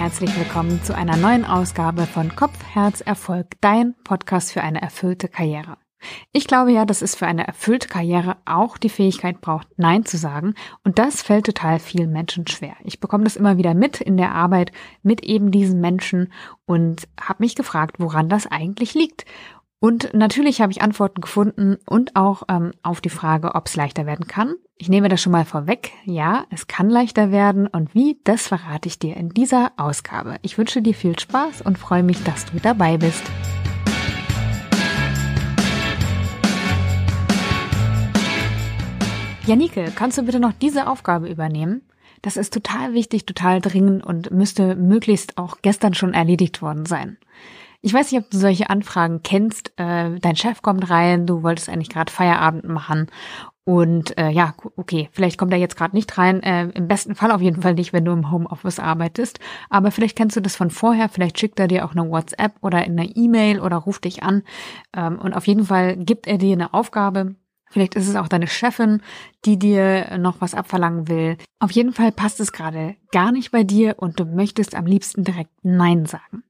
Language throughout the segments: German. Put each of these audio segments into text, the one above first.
herzlich willkommen zu einer neuen Ausgabe von Kopf, Herz, Erfolg, dein Podcast für eine erfüllte Karriere. Ich glaube ja, dass es für eine erfüllte Karriere auch die Fähigkeit braucht, Nein zu sagen. Und das fällt total vielen Menschen schwer. Ich bekomme das immer wieder mit in der Arbeit mit eben diesen Menschen und habe mich gefragt, woran das eigentlich liegt. Und natürlich habe ich Antworten gefunden und auch ähm, auf die Frage, ob es leichter werden kann. Ich nehme das schon mal vorweg. Ja, es kann leichter werden. Und wie, das verrate ich dir in dieser Ausgabe. Ich wünsche dir viel Spaß und freue mich, dass du dabei bist. Janike, kannst du bitte noch diese Aufgabe übernehmen? Das ist total wichtig, total dringend und müsste möglichst auch gestern schon erledigt worden sein. Ich weiß nicht, ob du solche Anfragen kennst. Äh, dein Chef kommt rein, du wolltest eigentlich gerade Feierabend machen und äh, ja, okay, vielleicht kommt er jetzt gerade nicht rein. Äh, Im besten Fall auf jeden Fall nicht, wenn du im Homeoffice arbeitest. Aber vielleicht kennst du das von vorher. Vielleicht schickt er dir auch eine WhatsApp oder eine E-Mail oder ruft dich an. Ähm, und auf jeden Fall gibt er dir eine Aufgabe. Vielleicht ist es auch deine Chefin, die dir noch was abverlangen will. Auf jeden Fall passt es gerade gar nicht bei dir und du möchtest am liebsten direkt Nein sagen.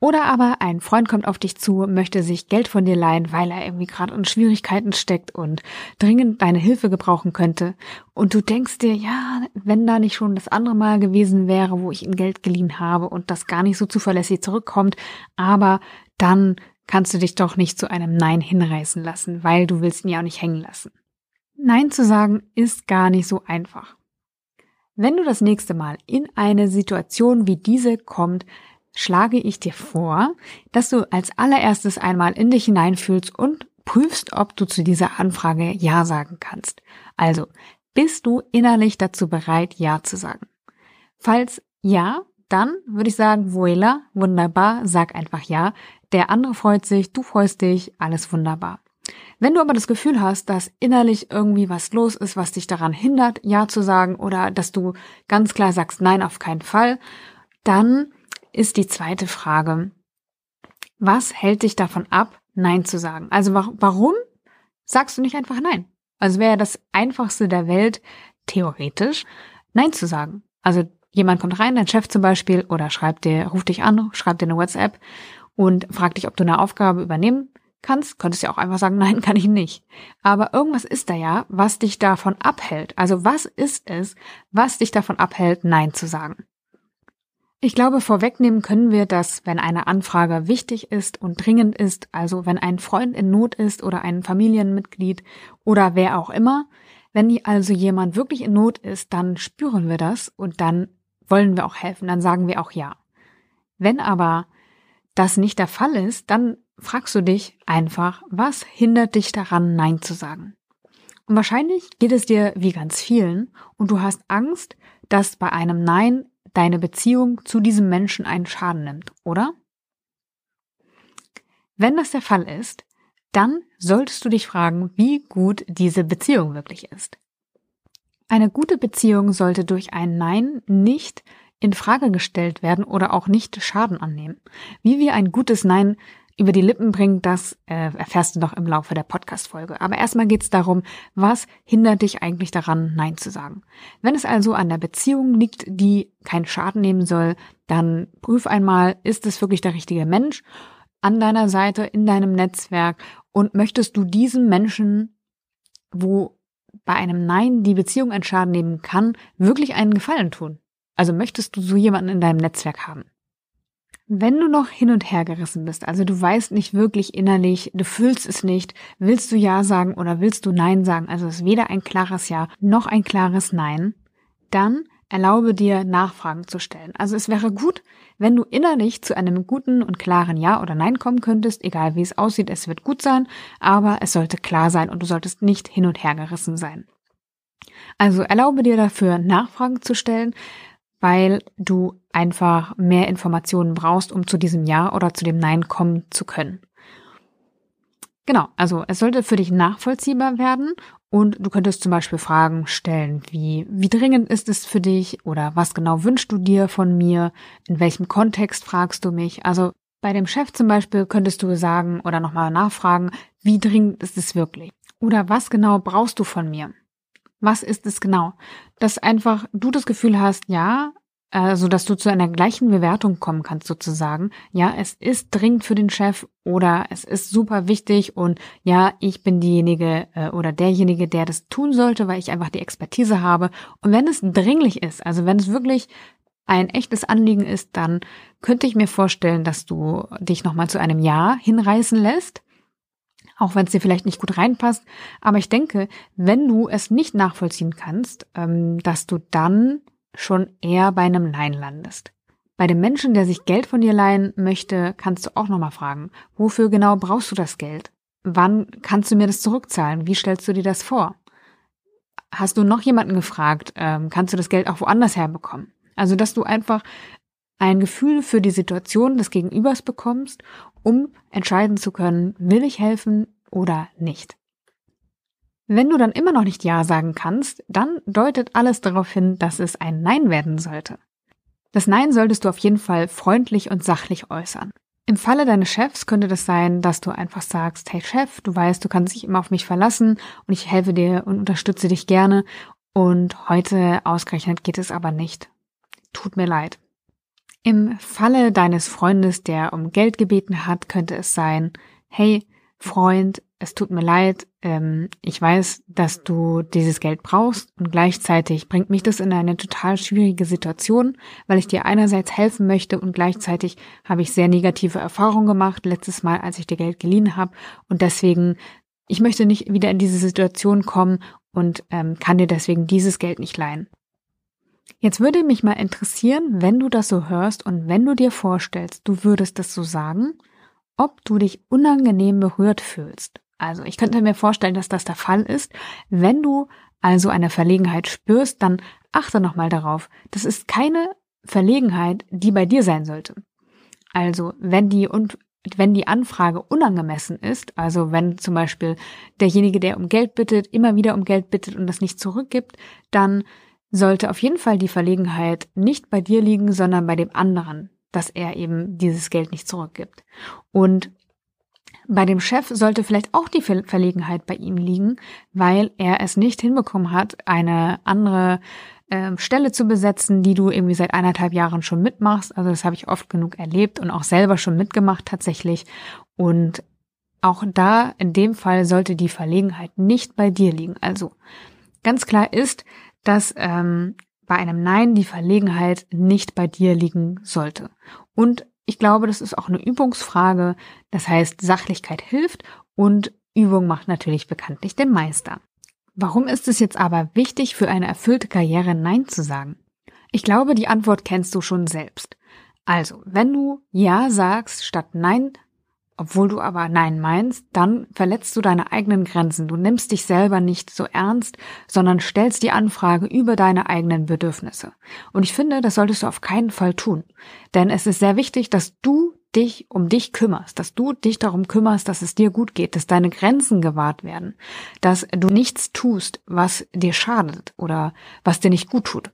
Oder aber ein Freund kommt auf dich zu, möchte sich Geld von dir leihen, weil er irgendwie gerade in Schwierigkeiten steckt und dringend deine Hilfe gebrauchen könnte. Und du denkst dir, ja, wenn da nicht schon das andere Mal gewesen wäre, wo ich ihm Geld geliehen habe und das gar nicht so zuverlässig zurückkommt, aber dann kannst du dich doch nicht zu einem Nein hinreißen lassen, weil du willst ihn ja auch nicht hängen lassen. Nein zu sagen ist gar nicht so einfach. Wenn du das nächste Mal in eine Situation wie diese kommt, schlage ich dir vor, dass du als allererstes einmal in dich hineinfühlst und prüfst, ob du zu dieser Anfrage Ja sagen kannst. Also, bist du innerlich dazu bereit, Ja zu sagen? Falls ja, dann würde ich sagen, voila, wunderbar, sag einfach Ja. Der andere freut sich, du freust dich, alles wunderbar. Wenn du aber das Gefühl hast, dass innerlich irgendwie was los ist, was dich daran hindert, Ja zu sagen oder dass du ganz klar sagst, nein, auf keinen Fall, dann ist die zweite Frage, was hält dich davon ab, Nein zu sagen? Also warum sagst du nicht einfach Nein? Also wäre das einfachste der Welt, theoretisch, Nein zu sagen. Also jemand kommt rein, dein Chef zum Beispiel, oder schreibt dir, ruft dich an, schreibt dir eine WhatsApp und fragt dich, ob du eine Aufgabe übernehmen kannst, könntest ja auch einfach sagen, nein, kann ich nicht. Aber irgendwas ist da ja, was dich davon abhält. Also was ist es, was dich davon abhält, Nein zu sagen? Ich glaube, vorwegnehmen können wir, dass wenn eine Anfrage wichtig ist und dringend ist, also wenn ein Freund in Not ist oder ein Familienmitglied oder wer auch immer, wenn also jemand wirklich in Not ist, dann spüren wir das und dann wollen wir auch helfen, dann sagen wir auch ja. Wenn aber das nicht der Fall ist, dann fragst du dich einfach, was hindert dich daran, Nein zu sagen? Und wahrscheinlich geht es dir wie ganz vielen und du hast Angst, dass bei einem Nein deine Beziehung zu diesem Menschen einen Schaden nimmt, oder? Wenn das der Fall ist, dann solltest du dich fragen, wie gut diese Beziehung wirklich ist. Eine gute Beziehung sollte durch ein Nein nicht in Frage gestellt werden oder auch nicht Schaden annehmen. Wie wir ein gutes Nein über die Lippen bringen, das äh, erfährst du noch im Laufe der Podcast-Folge. Aber erstmal geht es darum, was hindert dich eigentlich daran, Nein zu sagen. Wenn es also an der Beziehung liegt, die keinen Schaden nehmen soll, dann prüf einmal, ist es wirklich der richtige Mensch an deiner Seite, in deinem Netzwerk und möchtest du diesem Menschen, wo bei einem Nein die Beziehung einen Schaden nehmen kann, wirklich einen Gefallen tun? Also möchtest du so jemanden in deinem Netzwerk haben? Wenn du noch hin und her gerissen bist, also du weißt nicht wirklich innerlich, du fühlst es nicht, willst du Ja sagen oder willst du Nein sagen, also es ist weder ein klares Ja noch ein klares Nein, dann erlaube dir Nachfragen zu stellen. Also es wäre gut, wenn du innerlich zu einem guten und klaren Ja oder Nein kommen könntest, egal wie es aussieht, es wird gut sein, aber es sollte klar sein und du solltest nicht hin und her gerissen sein. Also erlaube dir dafür Nachfragen zu stellen, weil du einfach mehr Informationen brauchst, um zu diesem Ja oder zu dem Nein kommen zu können. Genau, also es sollte für dich nachvollziehbar werden und du könntest zum Beispiel Fragen stellen wie, wie dringend ist es für dich oder was genau wünschst du dir von mir, in welchem Kontext fragst du mich. Also bei dem Chef zum Beispiel könntest du sagen oder nochmal nachfragen, wie dringend ist es wirklich oder was genau brauchst du von mir. Was ist es genau? Dass einfach du das Gefühl hast, ja, also dass du zu einer gleichen Bewertung kommen kannst sozusagen. Ja, es ist dringend für den Chef oder es ist super wichtig und ja, ich bin diejenige äh, oder derjenige, der das tun sollte, weil ich einfach die Expertise habe. Und wenn es dringlich ist, also wenn es wirklich ein echtes Anliegen ist, dann könnte ich mir vorstellen, dass du dich nochmal zu einem Ja hinreißen lässt auch wenn es dir vielleicht nicht gut reinpasst. Aber ich denke, wenn du es nicht nachvollziehen kannst, ähm, dass du dann schon eher bei einem Nein landest. Bei dem Menschen, der sich Geld von dir leihen möchte, kannst du auch nochmal fragen, wofür genau brauchst du das Geld? Wann kannst du mir das zurückzahlen? Wie stellst du dir das vor? Hast du noch jemanden gefragt, ähm, kannst du das Geld auch woanders herbekommen? Also, dass du einfach ein Gefühl für die Situation des Gegenübers bekommst, um entscheiden zu können, will ich helfen oder nicht. Wenn du dann immer noch nicht Ja sagen kannst, dann deutet alles darauf hin, dass es ein Nein werden sollte. Das Nein solltest du auf jeden Fall freundlich und sachlich äußern. Im Falle deines Chefs könnte das sein, dass du einfach sagst, hey Chef, du weißt, du kannst dich immer auf mich verlassen und ich helfe dir und unterstütze dich gerne und heute ausgerechnet geht es aber nicht. Tut mir leid. Im Falle deines Freundes, der um Geld gebeten hat, könnte es sein, hey Freund, es tut mir leid, ähm, ich weiß, dass du dieses Geld brauchst und gleichzeitig bringt mich das in eine total schwierige Situation, weil ich dir einerseits helfen möchte und gleichzeitig habe ich sehr negative Erfahrungen gemacht letztes Mal, als ich dir Geld geliehen habe und deswegen, ich möchte nicht wieder in diese Situation kommen und ähm, kann dir deswegen dieses Geld nicht leihen. Jetzt würde mich mal interessieren, wenn du das so hörst und wenn du dir vorstellst, du würdest das so sagen, ob du dich unangenehm berührt fühlst. Also ich könnte mir vorstellen, dass das der Fall ist. Wenn du also eine Verlegenheit spürst, dann achte nochmal darauf. Das ist keine Verlegenheit, die bei dir sein sollte. Also wenn die und wenn die Anfrage unangemessen ist, also wenn zum Beispiel derjenige, der um Geld bittet, immer wieder um Geld bittet und das nicht zurückgibt, dann sollte auf jeden Fall die Verlegenheit nicht bei dir liegen, sondern bei dem anderen, dass er eben dieses Geld nicht zurückgibt. Und bei dem Chef sollte vielleicht auch die Verlegenheit bei ihm liegen, weil er es nicht hinbekommen hat, eine andere äh, Stelle zu besetzen, die du irgendwie seit eineinhalb Jahren schon mitmachst. Also das habe ich oft genug erlebt und auch selber schon mitgemacht tatsächlich. Und auch da, in dem Fall, sollte die Verlegenheit nicht bei dir liegen. Also ganz klar ist, dass ähm, bei einem Nein die Verlegenheit nicht bei dir liegen sollte. Und ich glaube, das ist auch eine Übungsfrage. Das heißt, Sachlichkeit hilft und Übung macht natürlich bekanntlich den Meister. Warum ist es jetzt aber wichtig, für eine erfüllte Karriere Nein zu sagen? Ich glaube, die Antwort kennst du schon selbst. Also, wenn du Ja sagst statt Nein, obwohl du aber Nein meinst, dann verletzt du deine eigenen Grenzen. Du nimmst dich selber nicht so ernst, sondern stellst die Anfrage über deine eigenen Bedürfnisse. Und ich finde, das solltest du auf keinen Fall tun. Denn es ist sehr wichtig, dass du dich um dich kümmerst, dass du dich darum kümmerst, dass es dir gut geht, dass deine Grenzen gewahrt werden, dass du nichts tust, was dir schadet oder was dir nicht gut tut.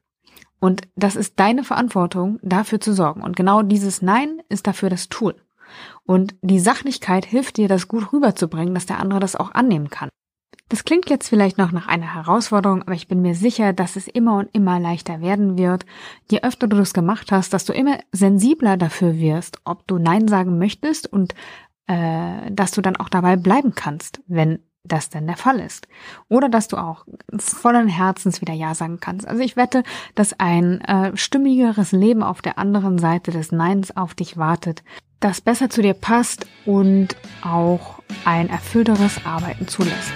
Und das ist deine Verantwortung, dafür zu sorgen. Und genau dieses Nein ist dafür das Tool. Und die Sachlichkeit hilft dir, das gut rüberzubringen, dass der andere das auch annehmen kann. Das klingt jetzt vielleicht noch nach einer Herausforderung, aber ich bin mir sicher, dass es immer und immer leichter werden wird. Je öfter du das gemacht hast, dass du immer sensibler dafür wirst, ob du Nein sagen möchtest und äh, dass du dann auch dabei bleiben kannst, wenn das denn der Fall ist. Oder dass du auch vollen Herzens wieder Ja sagen kannst. Also ich wette, dass ein äh, stimmigeres Leben auf der anderen Seite des Neins auf dich wartet, das besser zu dir passt und auch ein erfüllteres Arbeiten zulässt.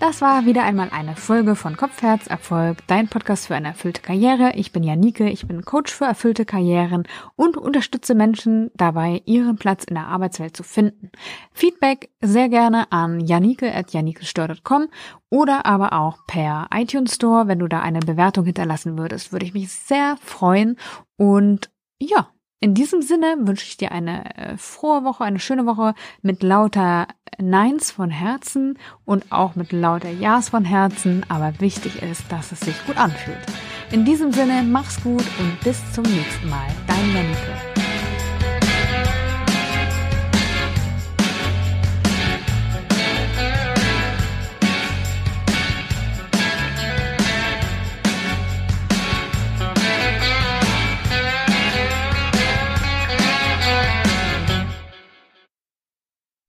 Das war wieder einmal eine Folge von Kopf, Herz, Erfolg, dein Podcast für eine erfüllte Karriere. Ich bin Janike, ich bin Coach für erfüllte Karrieren und unterstütze Menschen dabei, ihren Platz in der Arbeitswelt zu finden. Feedback sehr gerne an janike.janikestör.com oder aber auch per iTunes Store. Wenn du da eine Bewertung hinterlassen würdest, würde ich mich sehr freuen. Und ja, In diesem Sinne wünsche ich dir eine äh, frohe Woche, eine schöne Woche mit lauter Neins von Herzen und auch mit lauter Ja's von Herzen. Aber wichtig ist, dass es sich gut anfühlt. In diesem Sinne, mach's gut und bis zum nächsten Mal. Dein Janike.